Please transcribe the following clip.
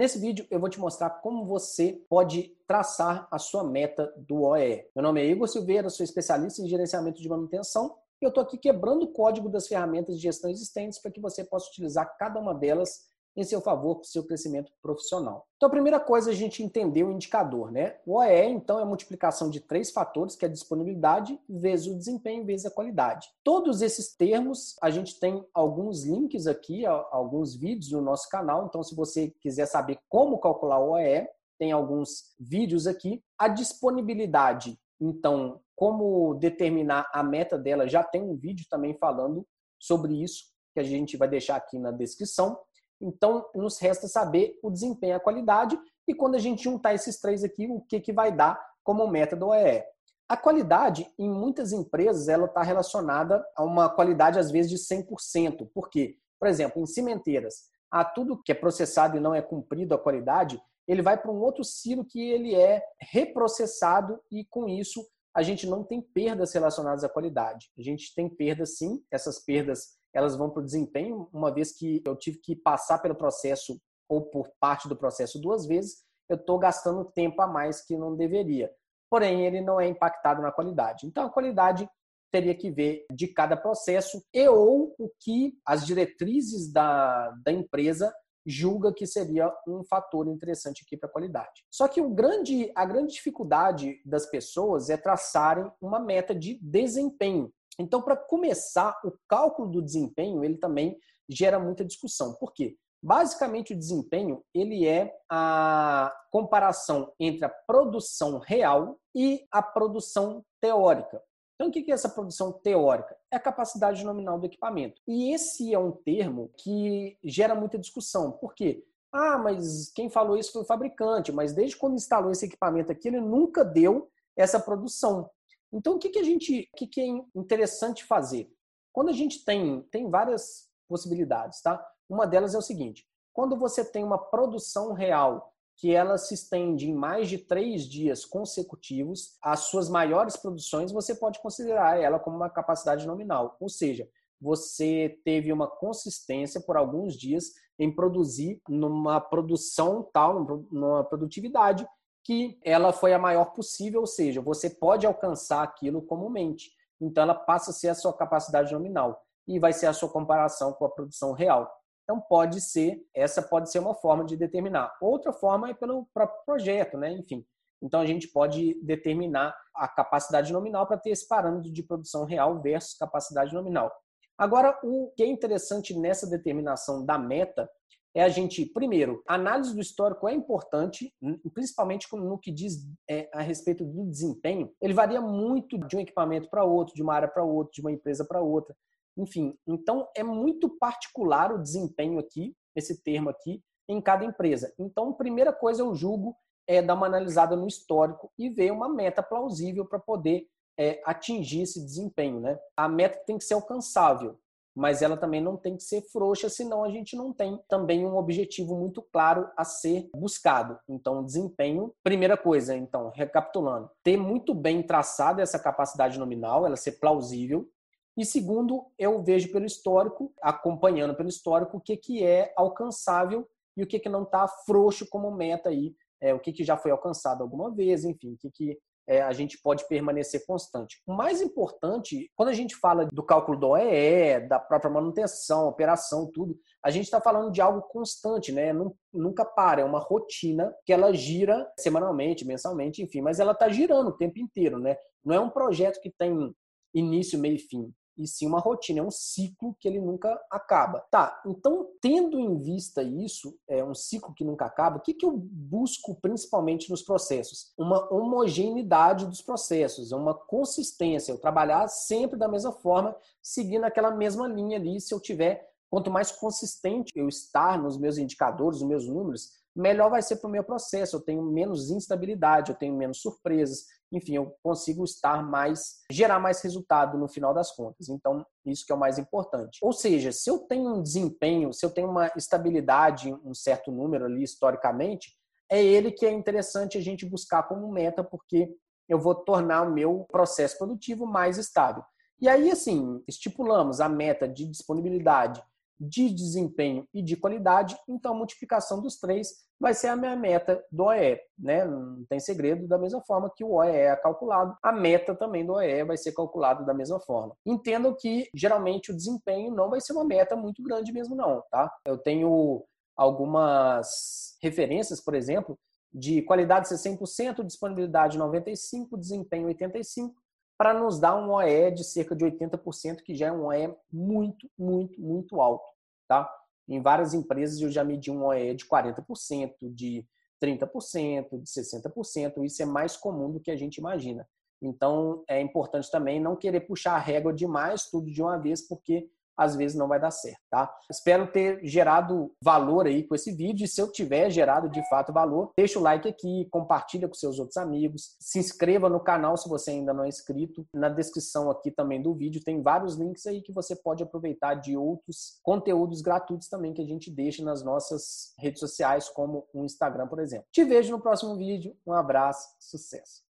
Nesse vídeo eu vou te mostrar como você pode traçar a sua meta do OE. Meu nome é Igor Silveira, sou especialista em gerenciamento de manutenção e eu estou aqui quebrando o código das ferramentas de gestão existentes para que você possa utilizar cada uma delas em seu favor para o seu crescimento profissional. Então, a primeira coisa é a gente entender o indicador, né? O OE, então, é a multiplicação de três fatores, que é a disponibilidade vezes o desempenho vezes a qualidade. Todos esses termos, a gente tem alguns links aqui, alguns vídeos no nosso canal, então se você quiser saber como calcular o OE, tem alguns vídeos aqui. A disponibilidade, então, como determinar a meta dela, já tem um vídeo também falando sobre isso, que a gente vai deixar aqui na descrição. Então, nos resta saber o desempenho a qualidade, e quando a gente juntar esses três aqui, o que, que vai dar como meta do OEE. A qualidade, em muitas empresas, ela está relacionada a uma qualidade, às vezes, de 100%. Por quê? Por exemplo, em cimenteiras, a tudo que é processado e não é cumprido a qualidade, ele vai para um outro silo que ele é reprocessado e, com isso, a gente não tem perdas relacionadas à qualidade. A gente tem perdas, sim. Essas perdas elas vão para o desempenho, uma vez que eu tive que passar pelo processo ou por parte do processo duas vezes, eu estou gastando tempo a mais que não deveria. Porém, ele não é impactado na qualidade. Então, a qualidade teria que ver de cada processo e ou o que as diretrizes da, da empresa julga que seria um fator interessante aqui para a qualidade. Só que o grande, a grande dificuldade das pessoas é traçarem uma meta de desempenho. Então, para começar, o cálculo do desempenho, ele também gera muita discussão. Por quê? Basicamente, o desempenho ele é a comparação entre a produção real e a produção teórica. Então, o que é essa produção teórica? É a capacidade nominal do equipamento. E esse é um termo que gera muita discussão. Por quê? Ah, mas quem falou isso foi o fabricante, mas desde quando instalou esse equipamento aqui, ele nunca deu essa produção. Então, o que, que a gente, o que, que é interessante fazer? Quando a gente tem, tem várias possibilidades, tá? Uma delas é o seguinte: quando você tem uma produção real que ela se estende em mais de três dias consecutivos, as suas maiores produções você pode considerar ela como uma capacidade nominal, ou seja, você teve uma consistência por alguns dias em produzir numa produção tal, numa produtividade que ela foi a maior possível, ou seja, você pode alcançar aquilo comumente. Então, ela passa a ser a sua capacidade nominal e vai ser a sua comparação com a produção real. Então, pode ser, essa pode ser uma forma de determinar. Outra forma é pelo próprio projeto, né? Enfim. Então, a gente pode determinar a capacidade nominal para ter esse parâmetro de produção real versus capacidade nominal. Agora, o que é interessante nessa determinação da meta é a gente, primeiro, a análise do histórico é importante, principalmente no que diz é, a respeito do desempenho. Ele varia muito de um equipamento para outro, de uma área para outra, de uma empresa para outra. Enfim, então é muito particular o desempenho aqui, esse termo aqui, em cada empresa. Então, primeira coisa eu julgo é dar uma analisada no histórico e ver uma meta plausível para poder é, atingir esse desempenho. Né? A meta tem que ser alcançável mas ela também não tem que ser frouxa, senão a gente não tem também um objetivo muito claro a ser buscado. Então, desempenho, primeira coisa, então, recapitulando, ter muito bem traçada essa capacidade nominal, ela ser plausível. E segundo, eu vejo pelo histórico, acompanhando pelo histórico, o que, que é alcançável e o que, que não está frouxo como meta aí, é, o que, que já foi alcançado alguma vez, enfim, o que, que é, a gente pode permanecer constante. O mais importante, quando a gente fala do cálculo do OEE, da própria manutenção, operação, tudo, a gente está falando de algo constante, né? Nunca para, é uma rotina que ela gira semanalmente, mensalmente, enfim, mas ela está girando o tempo inteiro, né? Não é um projeto que tem início, meio e fim e sim uma rotina, é um ciclo que ele nunca acaba. Tá, então, tendo em vista isso, é um ciclo que nunca acaba, o que, que eu busco principalmente nos processos? Uma homogeneidade dos processos, uma consistência, eu trabalhar sempre da mesma forma, seguindo aquela mesma linha ali, se eu tiver, quanto mais consistente eu estar nos meus indicadores, nos meus números, melhor vai ser para o meu processo. Eu tenho menos instabilidade, eu tenho menos surpresas, enfim, eu consigo estar mais, gerar mais resultado no final das contas. Então, isso que é o mais importante. Ou seja, se eu tenho um desempenho, se eu tenho uma estabilidade, um certo número ali historicamente, é ele que é interessante a gente buscar como meta, porque eu vou tornar o meu processo produtivo mais estável. E aí, assim, estipulamos a meta de disponibilidade de desempenho e de qualidade, então a multiplicação dos três vai ser a minha meta do OE, né? Não tem segredo, da mesma forma que o OE é calculado, a meta também do OE vai ser calculado da mesma forma. Entendam que geralmente o desempenho não vai ser uma meta muito grande mesmo não, tá? Eu tenho algumas referências, por exemplo, de qualidade 100%, disponibilidade 95%, desempenho 85%, para nos dar um OE de cerca de 80%, que já é um OE muito, muito, muito alto, tá? Em várias empresas eu já medi um OE de 40%, de 30%, de 60%, isso é mais comum do que a gente imagina. Então, é importante também não querer puxar a régua demais tudo de uma vez, porque às vezes não vai dar certo, tá? Espero ter gerado valor aí com esse vídeo. E se eu tiver gerado de fato valor, deixa o like aqui, compartilha com seus outros amigos, se inscreva no canal se você ainda não é inscrito. Na descrição aqui também do vídeo tem vários links aí que você pode aproveitar de outros conteúdos gratuitos também que a gente deixa nas nossas redes sociais, como o Instagram, por exemplo. Te vejo no próximo vídeo. Um abraço, sucesso!